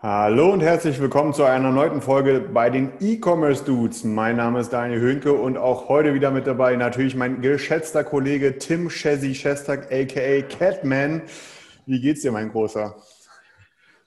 Hallo und herzlich willkommen zu einer neuen Folge bei den E-Commerce Dudes. Mein Name ist Daniel Höhnke und auch heute wieder mit dabei natürlich mein geschätzter Kollege Tim Chessy Shestag aka Catman. Wie geht's dir, mein Großer?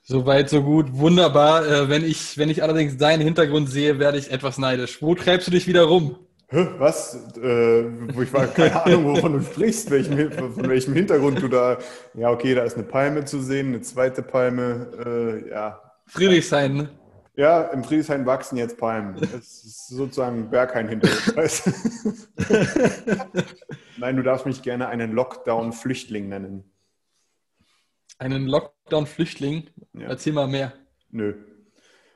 Soweit, so gut, wunderbar. Äh, wenn, ich, wenn ich allerdings deinen Hintergrund sehe, werde ich etwas neidisch. Wo treibst du dich wieder rum? Was? Äh, ich war keine Ahnung, wovon du sprichst, welchem, von welchem Hintergrund du da. Ja, okay, da ist eine Palme zu sehen, eine zweite Palme. Äh, ja, Friedrichshain, ne? Ja, im Friedrichshain wachsen jetzt Palmen. Es ist sozusagen Berghain-Hintergrund. weißt du? Nein, du darfst mich gerne einen Lockdown-Flüchtling nennen. Einen Lockdown-Flüchtling. Ja. Erzähl mal mehr. Nö.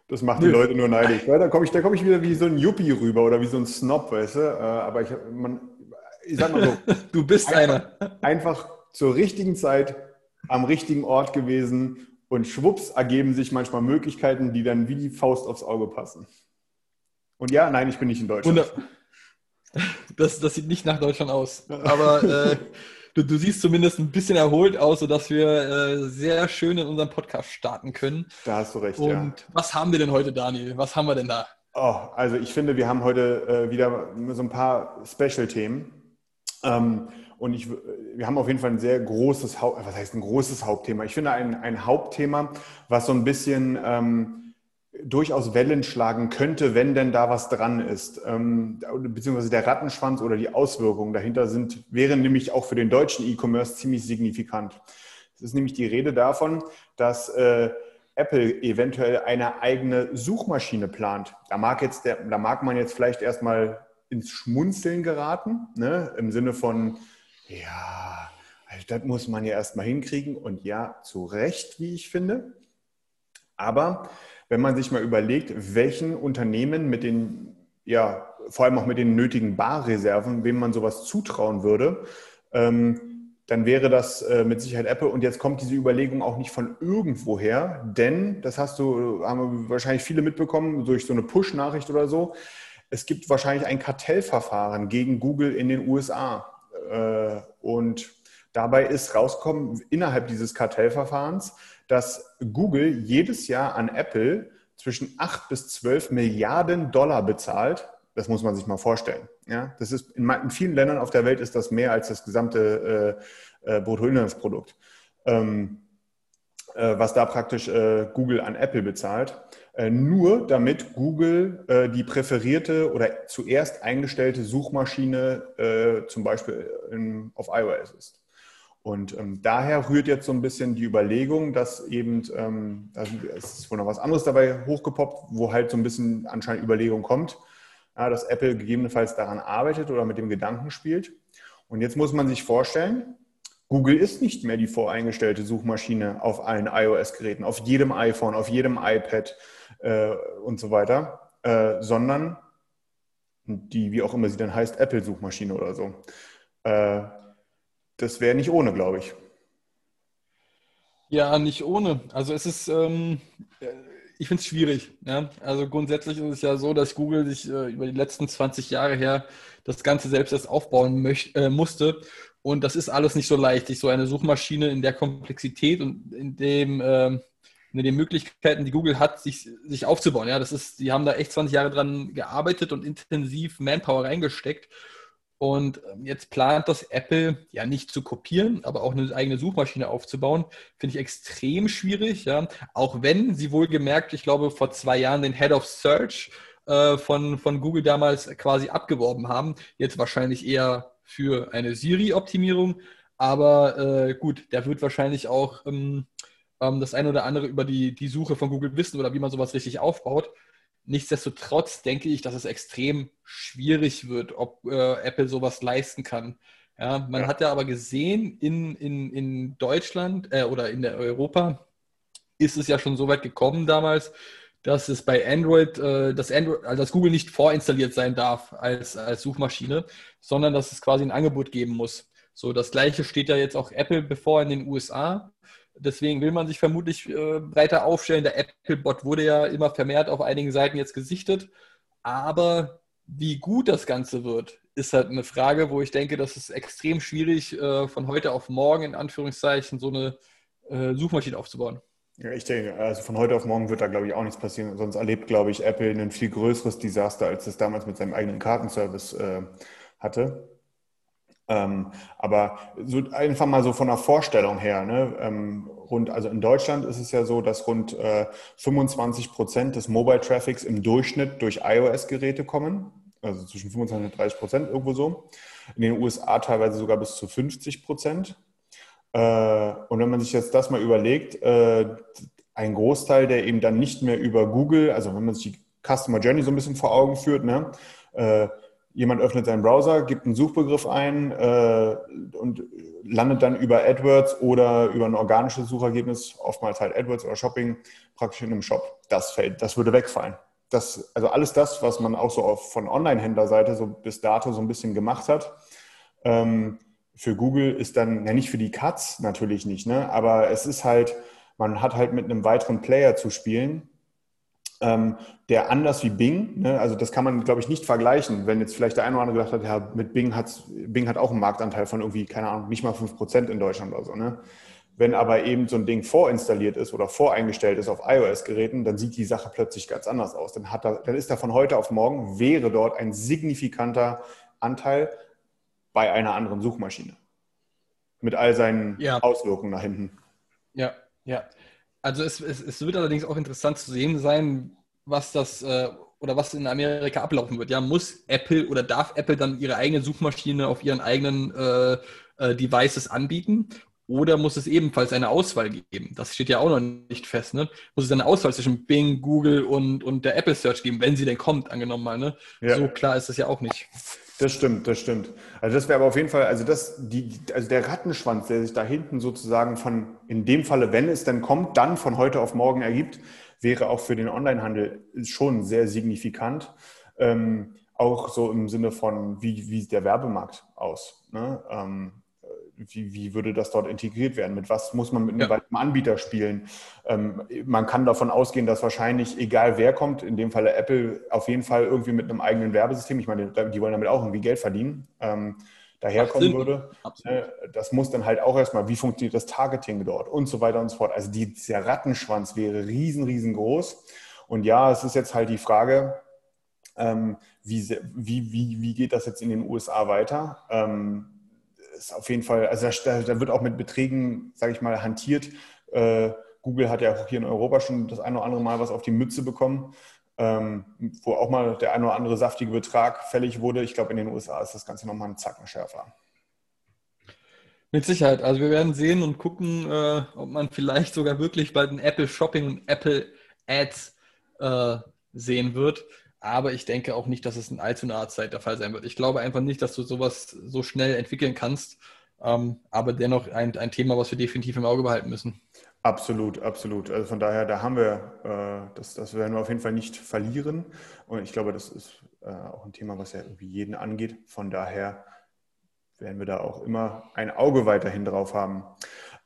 Das macht die Nö. Leute nur neidisch. Weil da komme ich, da komm ich wieder wie so ein Yuppie rüber oder wie so ein Snob, weißt du? Äh, Aber ich, man, ich sag mal so, Du bist einer. einfach zur richtigen Zeit am richtigen Ort gewesen und schwupps ergeben sich manchmal Möglichkeiten, die dann wie die Faust aufs Auge passen. Und ja, nein, ich bin nicht in Deutschland. Wunder das, das sieht nicht nach Deutschland aus. Aber äh, du, du siehst zumindest ein bisschen erholt aus, sodass wir äh, sehr schön in unserem Podcast starten können. Da hast du recht, Und ja. was haben wir denn heute, Daniel? Was haben wir denn da? Oh, also ich finde, wir haben heute äh, wieder so ein paar Special-Themen. Ähm, und ich, wir haben auf jeden Fall ein sehr großes, Haupt, was heißt ein großes Hauptthema? Ich finde ein, ein Hauptthema, was so ein bisschen ähm, durchaus Wellen schlagen könnte, wenn denn da was dran ist. Ähm, beziehungsweise der Rattenschwanz oder die Auswirkungen dahinter sind, wären nämlich auch für den deutschen E-Commerce ziemlich signifikant. Es ist nämlich die Rede davon, dass äh, Apple eventuell eine eigene Suchmaschine plant. Da mag, jetzt der, da mag man jetzt vielleicht erstmal ins Schmunzeln geraten, ne? im Sinne von, ja, also das muss man ja erstmal hinkriegen und ja, zu Recht, wie ich finde. Aber wenn man sich mal überlegt, welchen Unternehmen mit den, ja, vor allem auch mit den nötigen Barreserven, wem man sowas zutrauen würde, ähm, dann wäre das äh, mit Sicherheit Apple. Und jetzt kommt diese Überlegung auch nicht von irgendwoher, denn, das hast du, haben wahrscheinlich viele mitbekommen, durch so eine Push-Nachricht oder so, es gibt wahrscheinlich ein Kartellverfahren gegen Google in den USA. Äh, und dabei ist rausgekommen, innerhalb dieses Kartellverfahrens, dass Google jedes Jahr an Apple zwischen 8 bis 12 Milliarden Dollar bezahlt. Das muss man sich mal vorstellen. Ja, das ist in, vielen Ländern auf der Welt ist das mehr als das gesamte äh, äh, Bruttoinlandsprodukt, ähm, äh, was da praktisch äh, Google an Apple bezahlt. Äh, nur damit Google äh, die präferierte oder zuerst eingestellte Suchmaschine äh, zum Beispiel in, auf iOS ist. Und ähm, daher rührt jetzt so ein bisschen die Überlegung, dass eben, ähm, da ist wohl noch was anderes dabei hochgepoppt, wo halt so ein bisschen anscheinend Überlegung kommt, ja, dass Apple gegebenenfalls daran arbeitet oder mit dem Gedanken spielt. Und jetzt muss man sich vorstellen, Google ist nicht mehr die voreingestellte Suchmaschine auf allen iOS-Geräten, auf jedem iPhone, auf jedem iPad äh, und so weiter, äh, sondern die, wie auch immer sie dann heißt, Apple-Suchmaschine oder so. Äh, das wäre nicht ohne, glaube ich. Ja, nicht ohne. Also es ist, ähm, äh, ich finde es schwierig. Ja? Also grundsätzlich ist es ja so, dass Google sich äh, über die letzten 20 Jahre her das Ganze selbst erst aufbauen äh, musste. Und das ist alles nicht so leicht, sich so eine Suchmaschine in der Komplexität und in dem in den Möglichkeiten, die Google hat, sich, sich aufzubauen. Ja, das ist, die haben da echt 20 Jahre dran gearbeitet und intensiv Manpower reingesteckt. Und ähm, jetzt plant das Apple ja nicht zu kopieren, aber auch eine eigene Suchmaschine aufzubauen, finde ich extrem schwierig. Ja? Auch wenn sie wohlgemerkt, ich glaube, vor zwei Jahren den Head of Search äh, von, von Google damals quasi abgeworben haben. Jetzt wahrscheinlich eher für eine Siri-Optimierung. Aber äh, gut, der wird wahrscheinlich auch ähm, ähm, das eine oder andere über die, die Suche von Google wissen oder wie man sowas richtig aufbaut. Nichtsdestotrotz denke ich, dass es extrem schwierig wird, ob äh, Apple sowas leisten kann. Ja, man ja. hat ja aber gesehen, in, in, in Deutschland äh, oder in der Europa ist es ja schon so weit gekommen damals, dass es bei Android, äh, dass, Android also dass Google nicht vorinstalliert sein darf als, als Suchmaschine, sondern dass es quasi ein Angebot geben muss. So, das gleiche steht ja jetzt auch Apple bevor in den USA. Deswegen will man sich vermutlich äh, breiter aufstellen. Der Apple-Bot wurde ja immer vermehrt auf einigen Seiten jetzt gesichtet. Aber wie gut das Ganze wird, ist halt eine Frage, wo ich denke, das ist extrem schwierig, äh, von heute auf morgen in Anführungszeichen so eine äh, Suchmaschine aufzubauen. Ja, ich denke, also von heute auf morgen wird da, glaube ich, auch nichts passieren. Sonst erlebt, glaube ich, Apple ein viel größeres Desaster, als es damals mit seinem eigenen Kartenservice äh, hatte. Ähm, aber so einfach mal so von der Vorstellung her, ne, ähm, rund, also in Deutschland ist es ja so, dass rund äh, 25 Prozent des Mobile Traffics im Durchschnitt durch iOS-Geräte kommen, also zwischen 25 und 30 Prozent irgendwo so. In den USA teilweise sogar bis zu 50 Prozent. Äh, und wenn man sich jetzt das mal überlegt, äh, ein Großteil, der eben dann nicht mehr über Google, also wenn man sich die Customer Journey so ein bisschen vor Augen führt, ne, äh, jemand öffnet seinen Browser, gibt einen Suchbegriff ein äh, und landet dann über AdWords oder über ein organisches Suchergebnis, oftmals halt AdWords oder Shopping, praktisch in einem Shop. Das fällt, das würde wegfallen. Das, also alles das, was man auch so auf, von Online-Händlerseite so bis dato so ein bisschen gemacht hat, ähm, für Google ist dann, ja nicht für die Cuts natürlich nicht, ne? aber es ist halt, man hat halt mit einem weiteren Player zu spielen, ähm, der anders wie Bing, ne, also das kann man, glaube ich, nicht vergleichen, wenn jetzt vielleicht der eine oder andere gedacht hat, ja, mit Bing hat Bing hat auch einen Marktanteil von irgendwie, keine Ahnung, nicht mal 5% in Deutschland oder so. Ne? Wenn aber eben so ein Ding vorinstalliert ist oder voreingestellt ist auf iOS-Geräten, dann sieht die Sache plötzlich ganz anders aus. Dann, hat er, dann ist da von heute auf morgen, wäre dort ein signifikanter Anteil bei einer anderen Suchmaschine. Mit all seinen ja. Auswirkungen nach hinten. Ja, ja. Also es, es, es, wird allerdings auch interessant zu sehen sein, was das äh, oder was in Amerika ablaufen wird. Ja, muss Apple oder darf Apple dann ihre eigene Suchmaschine auf ihren eigenen äh, äh, Devices anbieten? Oder muss es ebenfalls eine Auswahl geben? Das steht ja auch noch nicht fest. Ne? Muss es eine Auswahl zwischen Bing, Google und, und der Apple Search geben, wenn sie denn kommt, angenommen mal. Ne? Ja. So klar ist das ja auch nicht. Das stimmt, das stimmt. Also das wäre aber auf jeden Fall, also das, die, also der Rattenschwanz, der sich da hinten sozusagen von, in dem Falle, wenn es denn kommt, dann von heute auf morgen ergibt, wäre auch für den Onlinehandel schon sehr signifikant. Ähm, auch so im Sinne von, wie, wie sieht der Werbemarkt aus? Ne? Ähm, wie, wie würde das dort integriert werden? Mit was muss man mit einem ja. Anbieter spielen? Ähm, man kann davon ausgehen, dass wahrscheinlich, egal wer kommt, in dem Falle Apple, auf jeden Fall irgendwie mit einem eigenen Werbesystem, ich meine, die wollen damit auch irgendwie Geld verdienen, ähm, daherkommen würde. Äh, das muss dann halt auch erstmal, wie funktioniert das Targeting dort und so weiter und so fort. Also die, dieser Rattenschwanz wäre riesen, riesengroß. Und ja, es ist jetzt halt die Frage, ähm, wie, wie, wie, wie geht das jetzt in den USA weiter? Ähm, ist auf jeden Fall, also da, da wird auch mit Beträgen, sage ich mal, hantiert. Äh, Google hat ja auch hier in Europa schon das eine oder andere Mal was auf die Mütze bekommen, ähm, wo auch mal der eine oder andere saftige Betrag fällig wurde. Ich glaube, in den USA ist das Ganze nochmal einen Zacken schärfer. Mit Sicherheit. Also wir werden sehen und gucken, äh, ob man vielleicht sogar wirklich bald ein Apple Shopping und Apple Ads äh, sehen wird. Aber ich denke auch nicht, dass es in allzu naher Zeit der Fall sein wird. Ich glaube einfach nicht, dass du sowas so schnell entwickeln kannst. Ähm, aber dennoch ein, ein Thema, was wir definitiv im Auge behalten müssen. Absolut, absolut. Also von daher, da haben wir, äh, das, das werden wir auf jeden Fall nicht verlieren. Und ich glaube, das ist äh, auch ein Thema, was ja irgendwie jeden angeht. Von daher werden wir da auch immer ein Auge weiterhin drauf haben.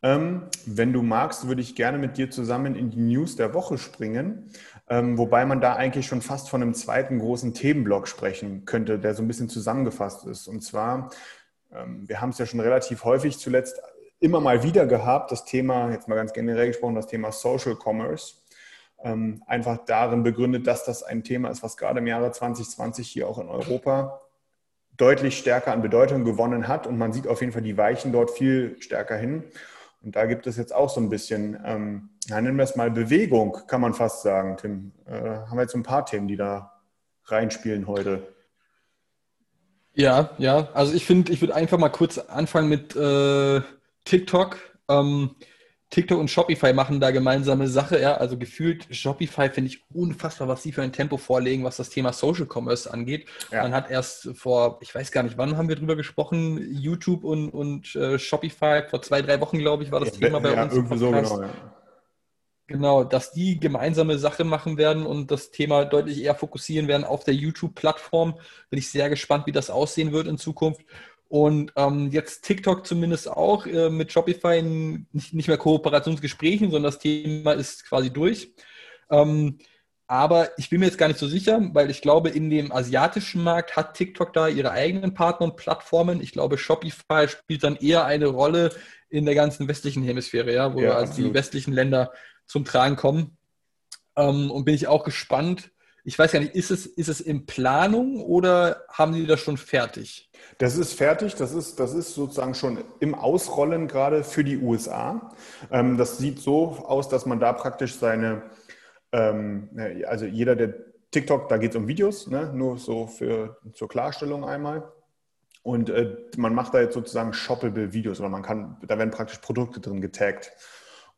Ähm, wenn du magst, würde ich gerne mit dir zusammen in die News der Woche springen, ähm, wobei man da eigentlich schon fast von einem zweiten großen Themenblock sprechen könnte, der so ein bisschen zusammengefasst ist. Und zwar, ähm, wir haben es ja schon relativ häufig zuletzt immer mal wieder gehabt, das Thema, jetzt mal ganz generell gesprochen, das Thema Social Commerce. Ähm, einfach darin begründet, dass das ein Thema ist, was gerade im Jahre 2020 hier auch in Europa deutlich stärker an Bedeutung gewonnen hat. Und man sieht auf jeden Fall die Weichen dort viel stärker hin. Und da gibt es jetzt auch so ein bisschen, ähm, ja, nennen wir es mal Bewegung, kann man fast sagen, Tim. Äh, haben wir jetzt ein paar Themen, die da reinspielen heute. Ja, ja. Also ich finde, ich würde einfach mal kurz anfangen mit äh, TikTok. Ähm, TikTok und Shopify machen da gemeinsame Sache, ja. Also gefühlt Shopify finde ich unfassbar, was sie für ein Tempo vorlegen, was das Thema Social Commerce angeht. Ja. Man hat erst vor, ich weiß gar nicht, wann haben wir drüber gesprochen, YouTube und, und äh, Shopify, vor zwei, drei Wochen, glaube ich, war das ja, Thema bei ja, uns. Irgendwie so genau, ja. Genau, dass die gemeinsame Sache machen werden und das Thema deutlich eher fokussieren werden auf der YouTube-Plattform. Bin ich sehr gespannt, wie das aussehen wird in Zukunft. Und ähm, jetzt TikTok zumindest auch äh, mit Shopify nicht, nicht mehr Kooperationsgesprächen, sondern das Thema ist quasi durch. Ähm, aber ich bin mir jetzt gar nicht so sicher, weil ich glaube, in dem asiatischen Markt hat TikTok da ihre eigenen Partner und Plattformen. Ich glaube, Shopify spielt dann eher eine Rolle in der ganzen westlichen Hemisphäre, ja, wo ja, also die westlichen Länder zum Tragen kommen. Ähm, und bin ich auch gespannt. Ich weiß gar nicht, ist es, ist es in Planung oder haben Sie das schon fertig? Das ist fertig, das ist, das ist sozusagen schon im Ausrollen gerade für die USA. Ähm, das sieht so aus, dass man da praktisch seine, ähm, also jeder, der TikTok, da geht es um Videos, ne? nur so für, zur Klarstellung einmal. Und äh, man macht da jetzt sozusagen shoppable Videos oder man kann, da werden praktisch Produkte drin getaggt.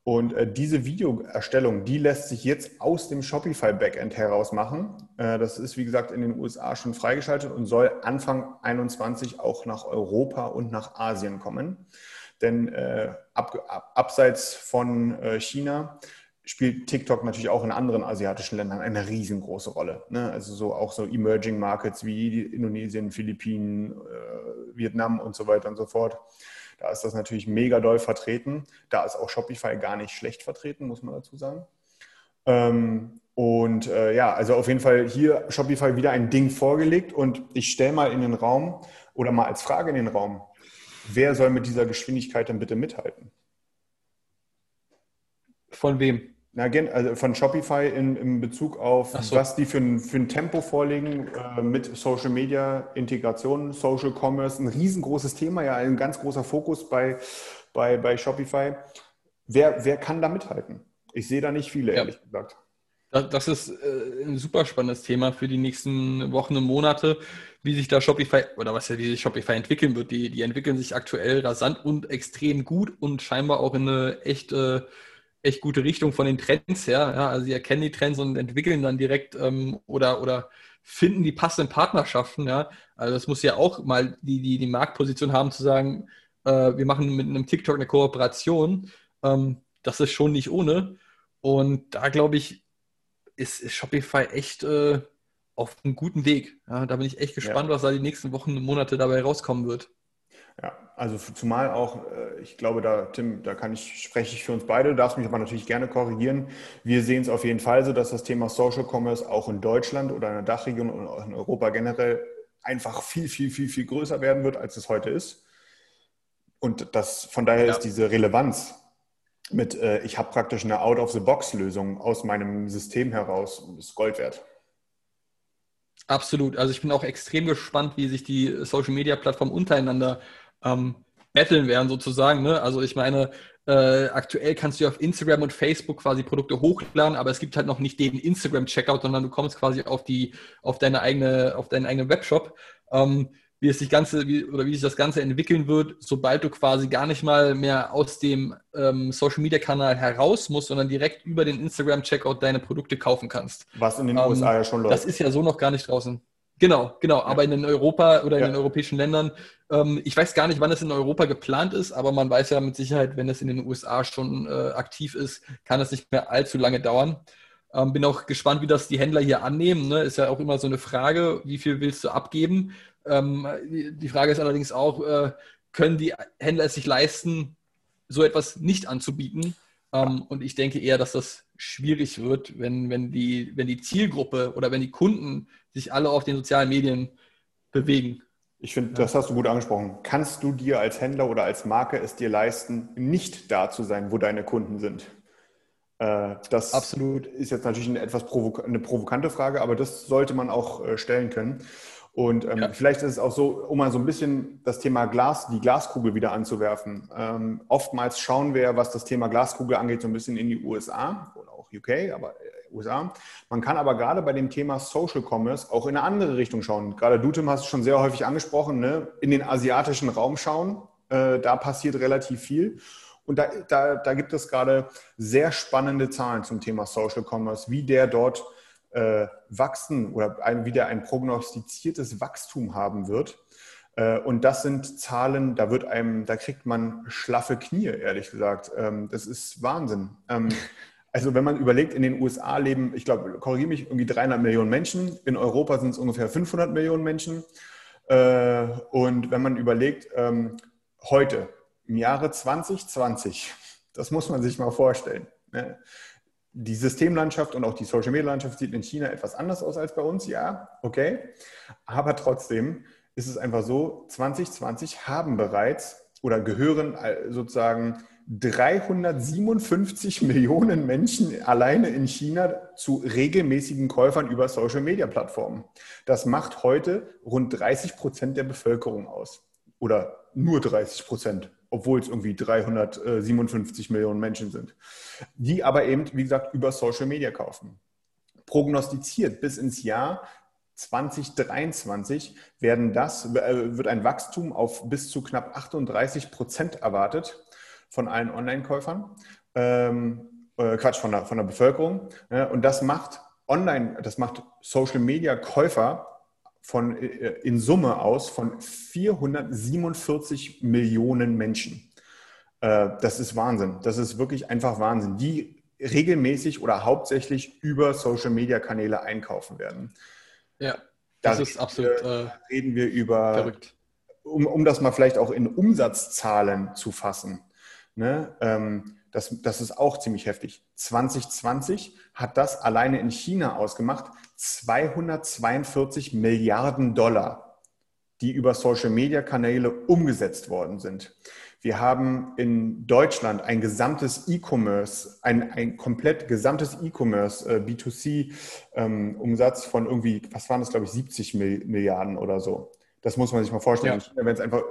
Und äh, diese Videoerstellung, die lässt sich jetzt aus dem Shopify Backend heraus machen. Äh, das ist, wie gesagt, in den USA schon freigeschaltet und soll Anfang 21 auch nach Europa und nach Asien kommen. Denn äh, ab, ab, abseits von äh, China spielt TikTok natürlich auch in anderen asiatischen Ländern eine riesengroße Rolle. Ne? Also so auch so Emerging Markets wie Indonesien, Philippinen, äh, Vietnam und so weiter und so fort. Da ist das natürlich mega doll vertreten. Da ist auch Shopify gar nicht schlecht vertreten, muss man dazu sagen. Ähm, und äh, ja, also auf jeden Fall hier Shopify wieder ein Ding vorgelegt und ich stelle mal in den Raum oder mal als Frage in den Raum, wer soll mit dieser Geschwindigkeit denn bitte mithalten? Von wem? Na, also von Shopify in, in Bezug auf, so. was die für ein, für ein Tempo vorlegen äh, mit Social Media Integration, Social Commerce, ein riesengroßes Thema, ja, ein ganz großer Fokus bei, bei, bei Shopify. Wer, wer kann da mithalten? Ich sehe da nicht viele, ja. ehrlich gesagt. Das ist äh, ein super spannendes Thema für die nächsten Wochen und Monate, wie sich da Shopify oder was ja, wie sich Shopify entwickeln wird. Die, die entwickeln sich aktuell rasant und extrem gut und scheinbar auch in eine echte äh, echt gute Richtung von den Trends her. Ja, also sie erkennen die Trends und entwickeln dann direkt ähm, oder, oder finden die passenden Partnerschaften. Ja. Also das muss ja auch mal die, die, die Marktposition haben zu sagen, äh, wir machen mit einem TikTok eine Kooperation. Ähm, das ist schon nicht ohne. Und da glaube ich, ist, ist, Shopify echt äh, auf einem guten Weg. Ja, da bin ich echt gespannt, ja. was da die nächsten Wochen und Monate dabei rauskommen wird. Ja, also zumal auch, äh, ich glaube, da, Tim, da kann ich, spreche ich für uns beide, darfst mich aber natürlich gerne korrigieren. Wir sehen es auf jeden Fall so, dass das Thema Social Commerce auch in Deutschland oder in der Dachregion und auch in Europa generell einfach viel, viel, viel, viel größer werden wird, als es heute ist. Und das, von daher ja. ist diese Relevanz mit, äh, ich habe praktisch eine Out-of-the-Box-Lösung aus meinem System heraus, ist Gold wert. Absolut. Also ich bin auch extrem gespannt, wie sich die Social-Media-Plattformen untereinander ähm, battlen werden sozusagen. Ne? Also ich meine, äh, aktuell kannst du auf Instagram und Facebook quasi Produkte hochladen, aber es gibt halt noch nicht den Instagram-Checkout, sondern du kommst quasi auf die, auf deine eigene, auf deinen eigenen Webshop. Ähm, wie es sich Ganze, wie, oder wie sich das Ganze entwickeln wird, sobald du quasi gar nicht mal mehr aus dem ähm, Social Media Kanal heraus musst, sondern direkt über den Instagram Checkout deine Produkte kaufen kannst. Was in den ähm, USA ja schon läuft. Das ist ja so noch gar nicht draußen. Genau, genau. Ja. Aber in den Europa oder in ja. den europäischen Ländern, ähm, ich weiß gar nicht, wann es in Europa geplant ist, aber man weiß ja mit Sicherheit, wenn es in den USA schon äh, aktiv ist, kann es nicht mehr allzu lange dauern. Ähm, bin auch gespannt, wie das die Händler hier annehmen. Ne? Ist ja auch immer so eine Frage, wie viel willst du abgeben? Ähm, die, Frage ist allerdings auch, äh, können die Händler es sich leisten, so etwas nicht anzubieten? Ähm, und ich denke eher, dass das schwierig wird, wenn, wenn, die, wenn die Zielgruppe oder wenn die Kunden sich alle auf den sozialen Medien bewegen. Ich finde, das hast du gut angesprochen. Kannst du dir als Händler oder als Marke es dir leisten, nicht da zu sein, wo deine Kunden sind? Äh, das Absolut. ist jetzt natürlich eine etwas provok eine provokante Frage, aber das sollte man auch äh, stellen können. Und ähm, ja. vielleicht ist es auch so, um mal so ein bisschen das Thema Glas, die Glaskugel wieder anzuwerfen. Ähm, oftmals schauen wir, was das Thema Glaskugel angeht, so ein bisschen in die USA UK, aber USA. Man kann aber gerade bei dem Thema Social Commerce auch in eine andere Richtung schauen. Gerade du, Tim, hast es schon sehr häufig angesprochen, ne? in den asiatischen Raum schauen. Äh, da passiert relativ viel. Und da, da, da gibt es gerade sehr spannende Zahlen zum Thema Social Commerce, wie der dort äh, wachsen oder ein, wie der ein prognostiziertes Wachstum haben wird. Äh, und das sind Zahlen, da wird einem, da kriegt man schlaffe Knie, ehrlich gesagt. Ähm, das ist Wahnsinn. Ähm, also wenn man überlegt, in den USA leben, ich glaube, korrigiere mich, irgendwie 300 Millionen Menschen. In Europa sind es ungefähr 500 Millionen Menschen. Äh, und wenn man überlegt, ähm, heute, im Jahre 2020, das muss man sich mal vorstellen. Ne? Die Systemlandschaft und auch die Social-Media-Landschaft sieht in China etwas anders aus als bei uns, ja, okay. Aber trotzdem ist es einfach so, 2020 haben bereits oder gehören äh, sozusagen 357 Millionen Menschen alleine in China zu regelmäßigen Käufern über Social-Media-Plattformen. Das macht heute rund 30 Prozent der Bevölkerung aus. Oder nur 30 Prozent, obwohl es irgendwie 357 Millionen Menschen sind. Die aber eben, wie gesagt, über Social-Media kaufen. Prognostiziert bis ins Jahr 2023 werden das, äh, wird ein Wachstum auf bis zu knapp 38 Prozent erwartet von allen Online-Käufern. Ähm, äh, Quatsch, von der, von der Bevölkerung. Ja, und das macht Online, das macht Social-Media-Käufer von, äh, in Summe aus von 447 Millionen Menschen. Äh, das ist Wahnsinn. Das ist wirklich einfach Wahnsinn, die regelmäßig oder hauptsächlich über Social-Media-Kanäle einkaufen werden. Ja, das da ist absolut. Äh, reden wir über, verrückt. Um, um das mal vielleicht auch in Umsatzzahlen zu fassen. Ne? Ähm, das, das ist auch ziemlich heftig. 2020 hat das alleine in China ausgemacht 242 Milliarden Dollar, die über Social-Media-Kanäle umgesetzt worden sind. Wir haben in Deutschland ein gesamtes E-Commerce, ein, ein komplett gesamtes E-Commerce äh, B2C-Umsatz ähm, von irgendwie, was waren das, glaube ich, 70 Milliarden oder so. Das muss man sich mal vorstellen. Ja. Wenn es einfach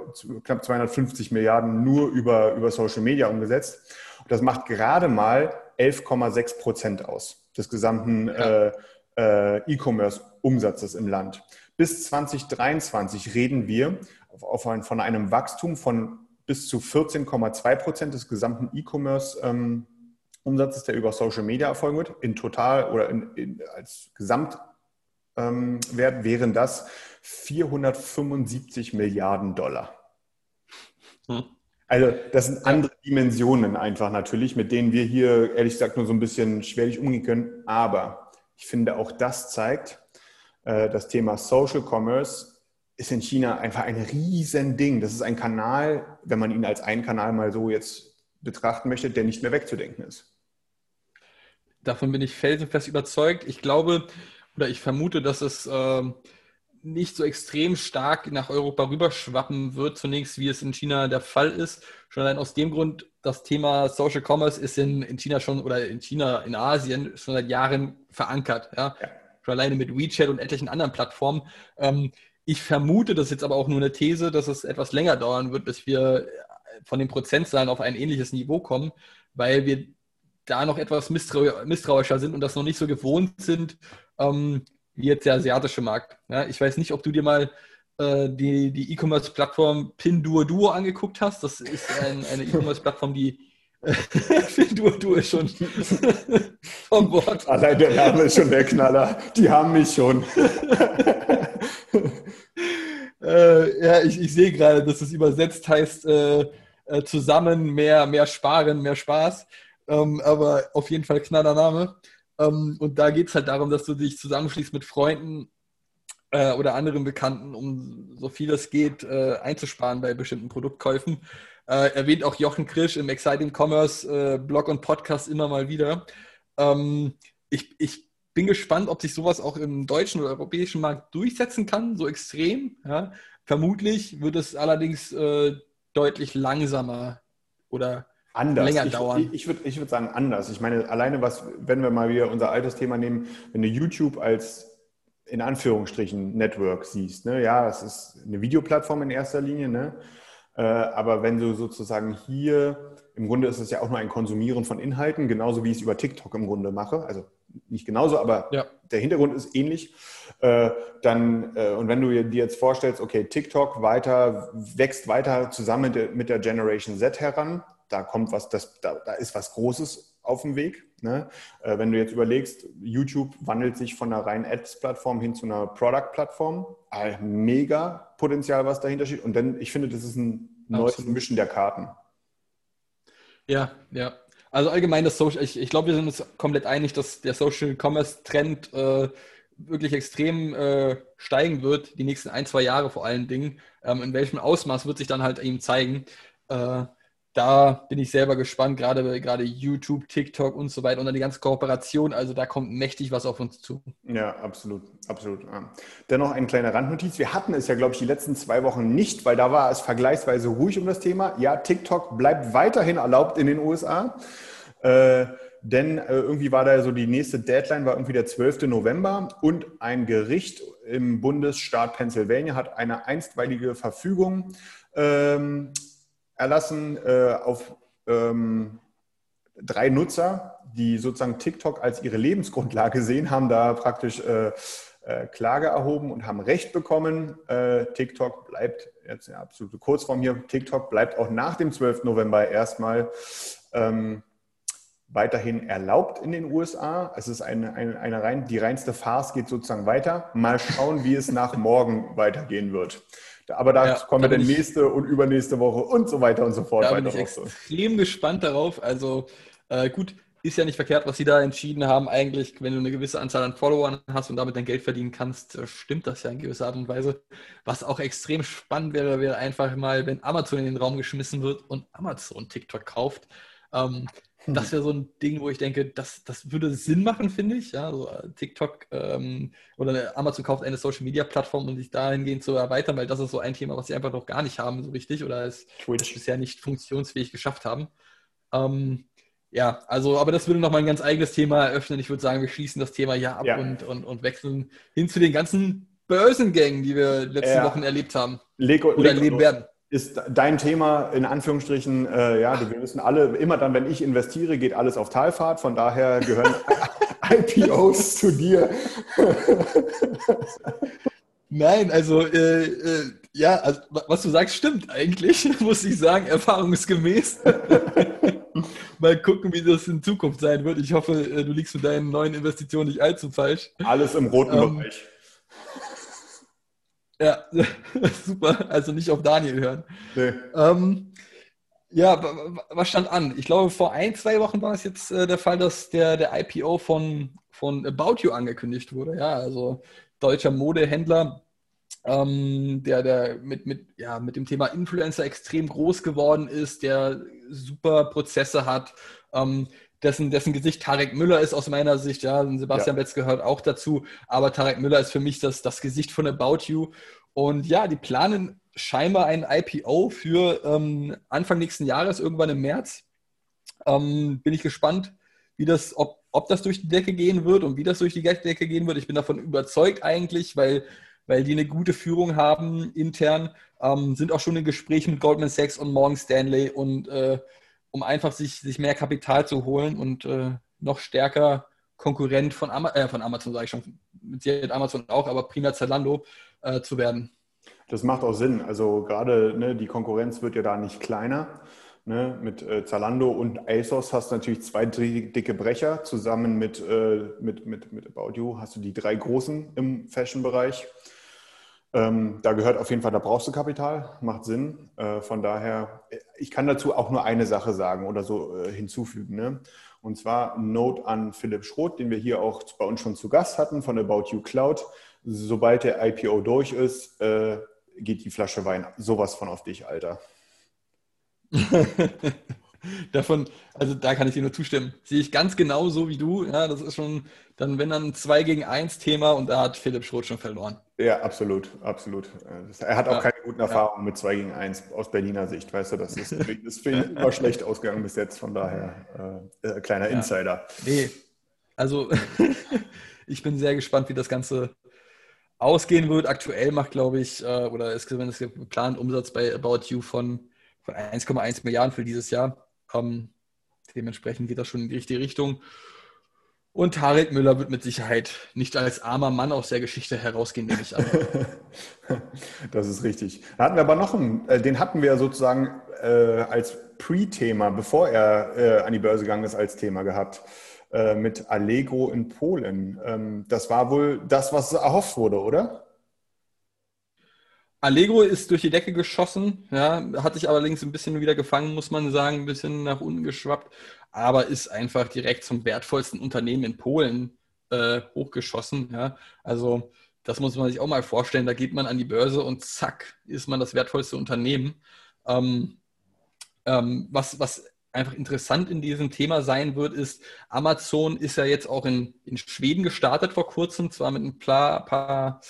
knapp 250 Milliarden nur über, über Social Media umgesetzt. das macht gerade mal 11,6 Prozent aus des gesamten ja. äh, äh, E-Commerce-Umsatzes im Land. Bis 2023 reden wir auf, auf von einem Wachstum von bis zu 14,2 Prozent des gesamten E-Commerce ähm, Umsatzes, der über Social Media erfolgen wird, in total oder in, in, als Gesamtwert ähm, wären das 475 Milliarden Dollar. Hm. Also das sind andere Dimensionen einfach natürlich, mit denen wir hier ehrlich gesagt nur so ein bisschen schwerlich umgehen können. Aber ich finde, auch das zeigt, äh, das Thema Social Commerce ist in China einfach ein Riesending. Das ist ein Kanal, wenn man ihn als einen Kanal mal so jetzt betrachten möchte, der nicht mehr wegzudenken ist. Davon bin ich felsenfest überzeugt. Ich glaube oder ich vermute, dass es äh, nicht so extrem stark nach Europa rüberschwappen wird, zunächst wie es in China der Fall ist. Schon allein aus dem Grund, das Thema Social Commerce ist in, in China schon oder in China, in Asien schon seit Jahren verankert. Ja? ja. Schon alleine mit WeChat und etlichen anderen Plattformen. Ähm, ich vermute, das ist jetzt aber auch nur eine These, dass es etwas länger dauern wird, bis wir von den Prozentzahlen auf ein ähnliches Niveau kommen, weil wir da noch etwas misstrau misstrauischer sind und das noch nicht so gewohnt sind, ähm, wie jetzt der asiatische Markt. Ja, ich weiß nicht, ob du dir mal äh, die, die E-Commerce-Plattform Pinduoduo angeguckt hast. Das ist ein, eine E-Commerce-Plattform, die Pinduoduo ist schon vom Wort. Allein der Name ist schon der Knaller. Die haben mich schon. äh, ja, ich, ich sehe gerade, dass es übersetzt heißt, äh, äh, zusammen mehr, mehr sparen, mehr Spaß. Ähm, aber auf jeden Fall knaller Name. Ähm, und da geht es halt darum, dass du dich zusammenschließt mit Freunden äh, oder anderen Bekannten, um so viel es geht äh, einzusparen bei bestimmten Produktkäufen. Äh, erwähnt auch Jochen Krisch im Exciting Commerce äh, Blog und Podcast immer mal wieder. Ähm, ich, ich bin gespannt, ob sich sowas auch im deutschen oder europäischen Markt durchsetzen kann, so extrem. Ja. Vermutlich wird es allerdings äh, deutlich langsamer oder Anders. länger ich, dauern. Ich, ich würde ich würd sagen anders. Ich meine, alleine was, wenn wir mal wieder unser altes Thema nehmen, wenn du YouTube als in Anführungsstrichen Network siehst, ne? ja, es ist eine Videoplattform in erster Linie, ne? Äh, aber wenn du sozusagen hier, im Grunde ist es ja auch nur ein Konsumieren von Inhalten, genauso wie ich es über TikTok im Grunde mache, also nicht genauso, aber ja. der Hintergrund ist ähnlich. Äh, dann, äh, und wenn du dir jetzt vorstellst, okay, TikTok weiter, wächst weiter zusammen mit der, mit der Generation Z heran, da kommt was, das, da, da ist was Großes auf dem Weg. Ne? Äh, wenn du jetzt überlegst, YouTube wandelt sich von einer reinen Ads-Plattform hin zu einer Product-Plattform. Mega Potenzial, was dahinter steht. Und dann, ich finde, das ist ein neues Absolut. Mischen der Karten. Ja, ja. Also allgemein das Social, ich, ich glaube, wir sind uns komplett einig, dass der Social Commerce Trend äh, wirklich extrem äh, steigen wird, die nächsten ein, zwei Jahre vor allen Dingen. Ähm, in welchem Ausmaß wird sich dann halt eben zeigen. Äh, da bin ich selber gespannt, gerade, gerade YouTube, TikTok und so weiter und dann die ganze Kooperation. Also da kommt mächtig was auf uns zu. Ja, absolut, absolut. Ja. Dennoch eine kleine Randnotiz. Wir hatten es ja, glaube ich, die letzten zwei Wochen nicht, weil da war es vergleichsweise ruhig um das Thema. Ja, TikTok bleibt weiterhin erlaubt in den USA. Äh, denn äh, irgendwie war da so die nächste Deadline, war irgendwie der 12. November und ein Gericht im Bundesstaat Pennsylvania hat eine einstweilige Verfügung ähm, erlassen äh, auf ähm, drei Nutzer, die sozusagen TikTok als ihre Lebensgrundlage sehen, haben da praktisch äh, äh, Klage erhoben und haben Recht bekommen. Äh, TikTok bleibt, jetzt eine absolute Kurzform hier, TikTok bleibt auch nach dem 12. November erstmal ähm, weiterhin erlaubt in den USA. Es ist eine, eine, eine rein, die reinste Farce geht sozusagen weiter. Mal schauen, wie es nach morgen weitergehen wird. Aber da ja, kommen wir dann nächste und übernächste Woche und so weiter und so fort. Da bin ich extrem gespannt darauf. Also äh, gut, ist ja nicht verkehrt, was sie da entschieden haben. Eigentlich, wenn du eine gewisse Anzahl an Followern hast und damit dein Geld verdienen kannst, äh, stimmt das ja in gewisser Art und Weise. Was auch extrem spannend wäre, wäre einfach mal, wenn Amazon in den Raum geschmissen wird und Amazon TikTok kauft. Ähm, das wäre so ein Ding, wo ich denke, das, das würde Sinn machen, finde ich. Ja, so äh, TikTok ähm, oder Amazon kauft eine Social Media Plattform, um sich dahingehend zu erweitern, weil das ist so ein Thema, was sie einfach noch gar nicht haben, so richtig, oder es bisher nicht funktionsfähig geschafft haben. Ähm, ja, also, aber das würde nochmal ein ganz eigenes Thema eröffnen. Ich würde sagen, wir schließen das Thema hier ab ja. und, und, und wechseln hin zu den ganzen Börsengängen, die wir letzte ja. Wochen erlebt haben. Lego, oder erleben werden ist dein Thema in Anführungsstrichen, äh, ja, wir wissen alle, immer dann, wenn ich investiere, geht alles auf Talfahrt. Von daher gehören IPOs zu dir. Nein, also äh, äh, ja, also, was du sagst, stimmt eigentlich, muss ich sagen, erfahrungsgemäß. Mal gucken, wie das in Zukunft sein wird. Ich hoffe, äh, du liegst mit deinen neuen Investitionen nicht allzu falsch. Alles im roten ähm, Bereich. Ja, super. Also nicht auf Daniel hören. Nee. Ähm, ja, was stand an? Ich glaube, vor ein, zwei Wochen war es jetzt äh, der Fall, dass der, der IPO von, von About You angekündigt wurde. Ja, also deutscher Modehändler, ähm, der, der mit, mit, ja, mit dem Thema Influencer extrem groß geworden ist, der super Prozesse hat, ähm, dessen, dessen Gesicht Tarek Müller ist aus meiner Sicht, ja, Sebastian ja. Betz gehört auch dazu, aber Tarek Müller ist für mich das, das Gesicht von About You. Und ja, die planen scheinbar ein IPO für ähm, Anfang nächsten Jahres, irgendwann im März. Ähm, bin ich gespannt, wie das, ob, ob das durch die Decke gehen wird und wie das durch die Decke gehen wird. Ich bin davon überzeugt eigentlich, weil, weil die eine gute Führung haben intern, ähm, sind auch schon in Gesprächen mit Goldman Sachs und Morgan Stanley und äh, um einfach sich, sich mehr Kapital zu holen und äh, noch stärker Konkurrent von, Ama äh, von Amazon, sage ich schon, mit Amazon auch, aber primär Zalando äh, zu werden. Das macht auch Sinn. Also gerade ne, die Konkurrenz wird ja da nicht kleiner. Ne? Mit äh, Zalando und ASOS hast du natürlich zwei dicke Brecher. Zusammen mit, äh, mit, mit, mit About You hast du die drei großen im Fashion-Bereich. Ähm, da gehört auf jeden Fall, da brauchst du Kapital, macht Sinn. Äh, von daher, ich kann dazu auch nur eine Sache sagen oder so äh, hinzufügen. Ne? Und zwar Note an Philipp Schroth, den wir hier auch bei uns schon zu Gast hatten von About You Cloud. Sobald der IPO durch ist, äh, geht die Flasche Wein sowas von auf dich, Alter. Davon, also da kann ich dir nur zustimmen. Sehe ich ganz genau so wie du. Ja, das ist schon dann, wenn dann ein 2 gegen 1 Thema und da hat Philipp Schroth schon verloren. Ja, absolut, absolut. Er hat auch ja. keine guten Erfahrungen ja. mit 2 gegen 1 aus Berliner Sicht, weißt du, das ist, ist für ihn immer schlecht ausgegangen bis jetzt, von daher äh, äh kleiner ja. Insider. Nee, also ich bin sehr gespannt, wie das Ganze ausgehen wird. Aktuell macht, glaube ich, äh, oder ist zumindest geplant Umsatz bei About You von, von 1,1 Milliarden für dieses Jahr. Ähm, dementsprechend geht das schon in die richtige Richtung. Und Tarek Müller wird mit Sicherheit nicht als armer Mann aus der Geschichte herausgehen, nehme ich an. das ist richtig. Da hatten wir aber noch einen, äh, den hatten wir sozusagen äh, als Pre-Thema, bevor er äh, an die Börse gegangen ist, als Thema gehabt äh, mit Allegro in Polen. Ähm, das war wohl das, was erhofft wurde, oder? Allegro ist durch die Decke geschossen, ja, hat sich allerdings ein bisschen wieder gefangen, muss man sagen, ein bisschen nach unten geschwappt, aber ist einfach direkt zum wertvollsten Unternehmen in Polen äh, hochgeschossen. Ja. Also das muss man sich auch mal vorstellen. Da geht man an die Börse und zack, ist man das wertvollste Unternehmen. Ähm, ähm, was, was einfach interessant in diesem Thema sein wird, ist, Amazon ist ja jetzt auch in, in Schweden gestartet vor kurzem, zwar mit ein paar, paar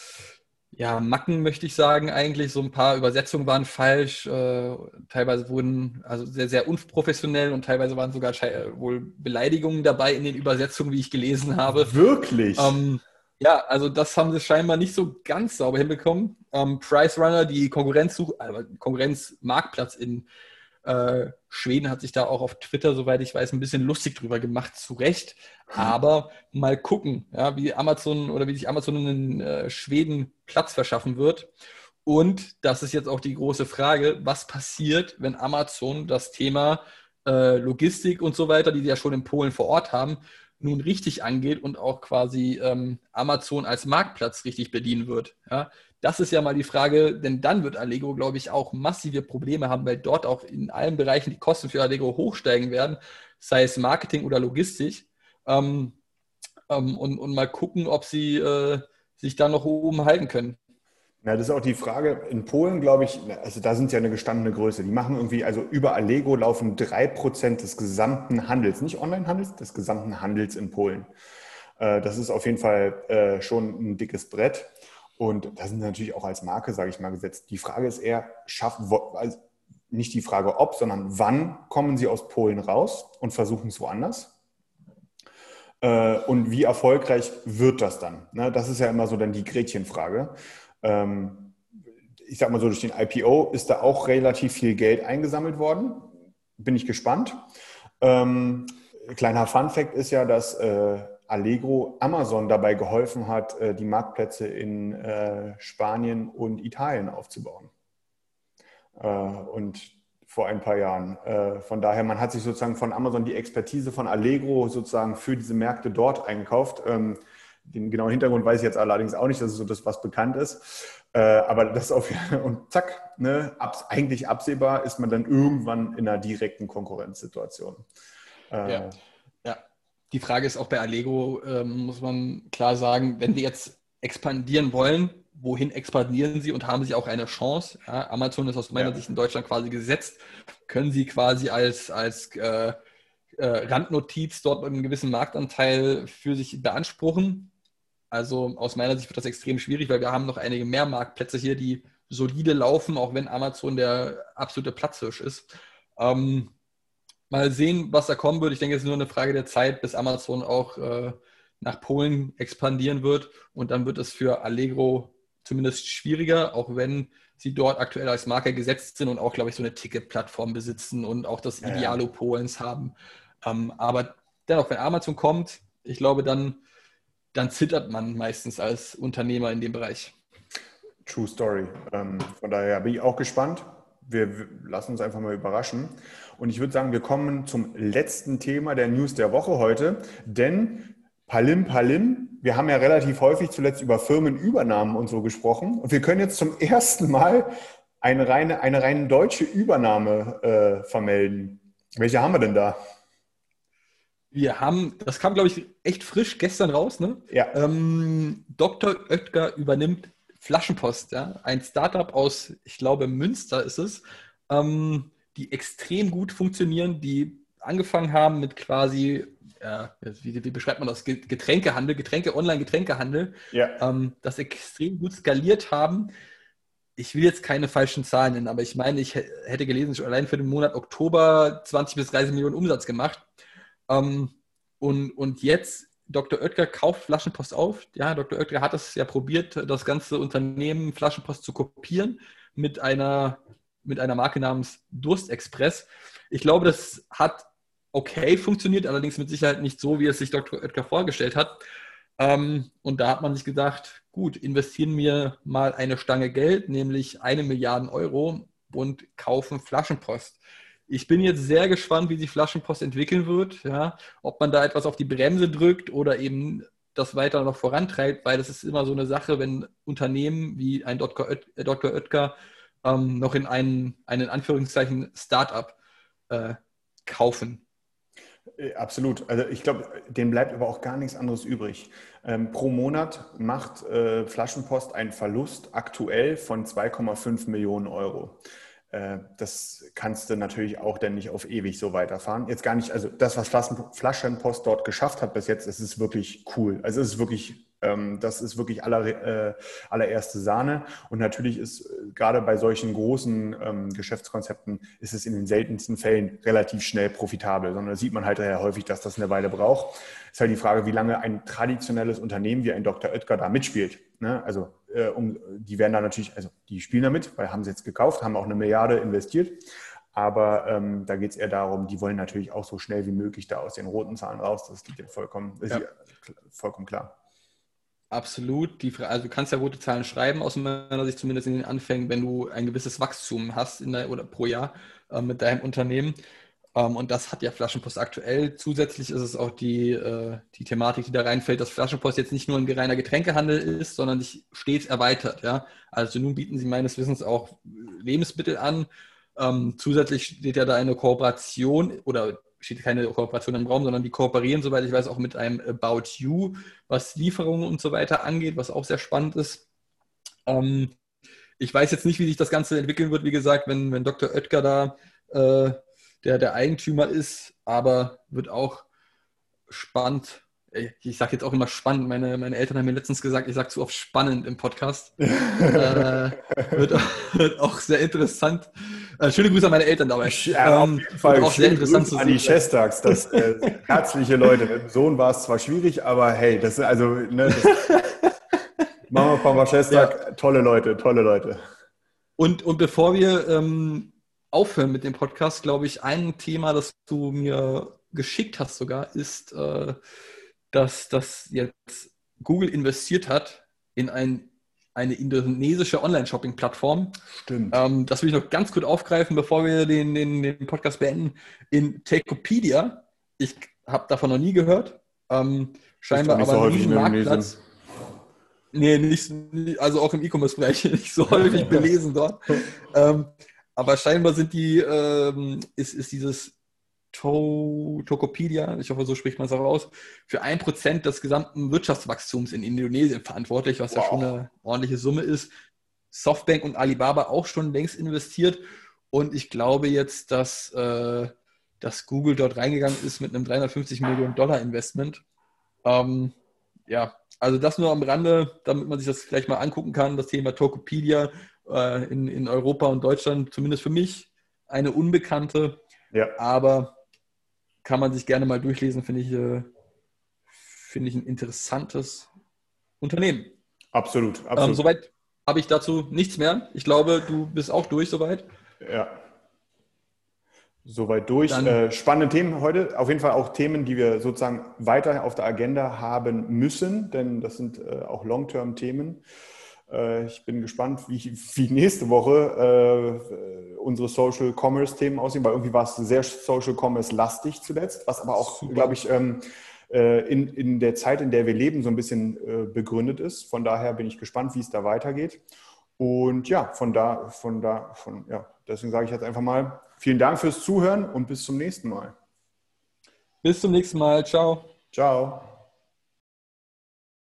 ja, Macken, möchte ich sagen, eigentlich. So ein paar Übersetzungen waren falsch. Äh, teilweise wurden also sehr, sehr unprofessionell und teilweise waren sogar wohl Beleidigungen dabei in den Übersetzungen, wie ich gelesen habe. Wirklich? Ähm, ja, also das haben sie scheinbar nicht so ganz sauber hinbekommen. Ähm, Price Runner, die Konkurrenz, äh, Konkurrenzmarktplatz in äh, Schweden hat sich da auch auf Twitter, soweit ich weiß, ein bisschen lustig drüber gemacht, zu Recht. Aber mal gucken, ja, wie Amazon oder wie sich Amazon in äh, Schweden Platz verschaffen wird. Und das ist jetzt auch die große Frage, was passiert, wenn Amazon das Thema äh, Logistik und so weiter, die sie ja schon in Polen vor Ort haben, nun richtig angeht und auch quasi ähm, Amazon als Marktplatz richtig bedienen wird. Ja? Das ist ja mal die Frage, denn dann wird Allegro, glaube ich, auch massive Probleme haben, weil dort auch in allen Bereichen die Kosten für Allegro hochsteigen werden, sei es Marketing oder Logistik. Ähm, ähm, und, und mal gucken, ob sie äh, sich da noch oben halten können. Ja, das ist auch die Frage. In Polen, glaube ich, also da sind ja eine gestandene Größe. Die machen irgendwie, also über Allego laufen drei Prozent des gesamten Handels, nicht Online-Handels, des gesamten Handels in Polen. Äh, das ist auf jeden Fall äh, schon ein dickes Brett. Und da sind natürlich auch als Marke, sage ich mal, gesetzt. Die Frage ist eher, schaffen, also nicht die Frage ob, sondern wann kommen sie aus Polen raus und versuchen es woanders? Äh, und wie erfolgreich wird das dann? Ne, das ist ja immer so dann die Gretchenfrage. Ähm, ich sage mal so, durch den IPO ist da auch relativ viel Geld eingesammelt worden. Bin ich gespannt. Ähm, kleiner Fun Fact ist ja, dass äh, Allegro Amazon dabei geholfen hat, äh, die Marktplätze in äh, Spanien und Italien aufzubauen. Äh, und vor ein paar Jahren. Von daher, man hat sich sozusagen von Amazon die Expertise von Allegro sozusagen für diese Märkte dort eingekauft. Ähm, den genauen Hintergrund weiß ich jetzt allerdings auch nicht, das ist so das, was bekannt ist. Aber das auf und zack, ne, eigentlich absehbar ist man dann irgendwann in einer direkten Konkurrenzsituation. Ja. Die Frage ist auch bei Allego, ähm, muss man klar sagen, wenn wir jetzt expandieren wollen, wohin expandieren sie und haben sie auch eine Chance? Ja, Amazon ist aus meiner ja. Sicht in Deutschland quasi gesetzt. Können sie quasi als, als äh, äh, Randnotiz dort einen gewissen Marktanteil für sich beanspruchen? Also aus meiner Sicht wird das extrem schwierig, weil wir haben noch einige mehr Marktplätze hier, die solide laufen, auch wenn Amazon der absolute Platzhirsch ist. Ähm, mal sehen, was da kommen wird. Ich denke, es ist nur eine Frage der Zeit, bis Amazon auch äh, nach Polen expandieren wird. Und dann wird es für Allegro zumindest schwieriger, auch wenn sie dort aktuell als Marke gesetzt sind und auch, glaube ich, so eine Ticketplattform besitzen und auch das Idealo ja. Polens haben. Ähm, aber dennoch, wenn Amazon kommt, ich glaube, dann, dann zittert man meistens als Unternehmer in dem Bereich. True Story. Ähm, von daher bin ich auch gespannt. Wir lassen uns einfach mal überraschen. Und ich würde sagen, wir kommen zum letzten Thema der News der Woche heute, denn Palim Palim, wir haben ja relativ häufig zuletzt über Firmenübernahmen und so gesprochen und wir können jetzt zum ersten Mal eine reine, eine rein deutsche Übernahme äh, vermelden. Welche haben wir denn da? Wir haben, das kam, glaube ich, echt frisch gestern raus, ne? Ja. Ähm, Dr. Oetker übernimmt Flaschenpost, ja. Ein Startup aus, ich glaube, Münster ist es. Ähm, die extrem gut funktionieren, die angefangen haben mit quasi, äh, wie, wie, beschreibt man das, Getränkehandel, Getränke, Online-Getränkehandel, ja. ähm, das extrem gut skaliert haben. Ich will jetzt keine falschen Zahlen nennen, aber ich meine, ich hätte gelesen, schon allein für den Monat Oktober 20 bis 30 Millionen Umsatz gemacht. Ähm, und, und jetzt Dr. Oetker kauft Flaschenpost auf. Ja, Dr. Oetker hat es ja probiert, das ganze Unternehmen Flaschenpost zu kopieren mit einer mit einer Marke namens Durstexpress. Ich glaube, das hat okay funktioniert, allerdings mit Sicherheit nicht so, wie es sich Dr. Oetker vorgestellt hat. Ähm, und da hat man sich gedacht, gut, investieren wir mal eine Stange Geld, nämlich eine Milliarde Euro und kaufen Flaschenpost. Ich bin jetzt sehr gespannt, wie sich Flaschenpost entwickeln wird. Ja? Ob man da etwas auf die Bremse drückt oder eben das weiter noch vorantreibt, weil das ist immer so eine Sache, wenn Unternehmen wie ein Dr. Oetker ähm, noch in einen, einen Anführungszeichen Startup äh, kaufen. Äh, absolut. Also ich glaube, dem bleibt aber auch gar nichts anderes übrig. Ähm, pro Monat macht äh, Flaschenpost einen Verlust aktuell von 2,5 Millionen Euro. Äh, das kannst du natürlich auch dann nicht auf ewig so weiterfahren. Jetzt gar nicht, also das, was Flaschenpost dort geschafft hat bis jetzt, ist es wirklich cool. Also es ist wirklich das ist wirklich aller, äh, allererste Sahne. Und natürlich ist äh, gerade bei solchen großen ähm, Geschäftskonzepten ist es in den seltensten Fällen relativ schnell profitabel, sondern da sieht man halt daher häufig, dass das eine Weile braucht. Ist halt die Frage, wie lange ein traditionelles Unternehmen wie ein Dr. Oetker da mitspielt. Ne? Also äh, um, die werden da natürlich, also die spielen damit, weil haben sie jetzt gekauft, haben auch eine Milliarde investiert. Aber ähm, da geht es eher darum, die wollen natürlich auch so schnell wie möglich da aus den roten Zahlen raus. Das geht ja vollkommen, ja. vollkommen klar. Absolut. Die, also du kannst ja rote Zahlen schreiben, aus meiner Sicht zumindest in den Anfängen, wenn du ein gewisses Wachstum hast in der, oder pro Jahr äh, mit deinem Unternehmen. Ähm, und das hat ja Flaschenpost aktuell. Zusätzlich ist es auch die, äh, die Thematik, die da reinfällt, dass Flaschenpost jetzt nicht nur ein reiner Getränkehandel ist, sondern sich stets erweitert. Ja? Also nun bieten sie meines Wissens auch Lebensmittel an. Ähm, zusätzlich steht ja da eine Kooperation oder steht keine Kooperation im Raum, sondern die kooperieren, soweit ich weiß, auch mit einem About You, was Lieferungen und so weiter angeht, was auch sehr spannend ist. Ähm, ich weiß jetzt nicht, wie sich das Ganze entwickeln wird, wie gesagt, wenn, wenn Dr. Oetker da äh, der, der Eigentümer ist, aber wird auch spannend. Ich sage jetzt auch immer spannend. Meine, meine Eltern haben mir letztens gesagt, ich sage zu oft spannend im Podcast. äh, wird, wird, auch sehr interessant. Äh, schöne Grüße an meine Eltern dabei. Ja, ähm, auf jeden Fall. Auch sehr interessant Grüße an die Chestags. Das, äh, herzliche Leute. Mit dem Sohn war es zwar schwierig, aber hey, das ist also ne, das, Mama, Papa, Chestag, ja. tolle Leute, tolle Leute. Und, und bevor wir ähm, aufhören mit dem Podcast, glaube ich, ein Thema, das du mir geschickt hast sogar, ist, äh, dass das jetzt Google investiert hat in ein eine indonesische Online-Shopping-Plattform. Stimmt. Ähm, das will ich noch ganz kurz aufgreifen, bevor wir den, den, den Podcast beenden. In Takeopedia, ich habe davon noch nie gehört, ähm, scheinbar aber so ein Marktplatz. Nee, nicht, also auch im E-Commerce-Bereich nicht so häufig belesen dort. ähm, aber scheinbar sind die, ähm, ist, ist dieses to Tokopedia, ich hoffe, so spricht man es auch aus, für ein Prozent des gesamten Wirtschaftswachstums in Indonesien verantwortlich, was wow. ja schon eine ordentliche Summe ist. Softbank und Alibaba auch schon längst investiert. Und ich glaube jetzt, dass, äh, dass Google dort reingegangen ist mit einem 350 Millionen Dollar Investment. Ähm, ja, also das nur am Rande, damit man sich das vielleicht mal angucken kann, das Thema Tokopedia äh, in, in Europa und Deutschland, zumindest für mich, eine unbekannte. Ja. Aber kann man sich gerne mal durchlesen, finde ich, äh, finde ich ein interessantes Unternehmen. Absolut, ähm, absolut. Ähm, soweit habe ich dazu nichts mehr. Ich glaube, du bist auch durch soweit. Ja. Soweit durch. Äh, spannende Themen heute. Auf jeden Fall auch Themen, die wir sozusagen weiter auf der Agenda haben müssen, denn das sind äh, auch Long-Term-Themen. Äh, ich bin gespannt, wie, wie nächste Woche äh, unsere Social Commerce Themen aussehen, weil irgendwie war es sehr Social Commerce lastig zuletzt, was aber auch, glaube ich, ähm, äh, in, in der Zeit, in der wir leben, so ein bisschen äh, begründet ist. Von daher bin ich gespannt, wie es da weitergeht. Und ja, von da, von da, von, ja, deswegen sage ich jetzt einfach mal vielen Dank fürs Zuhören und bis zum nächsten Mal. Bis zum nächsten Mal. Ciao. Ciao.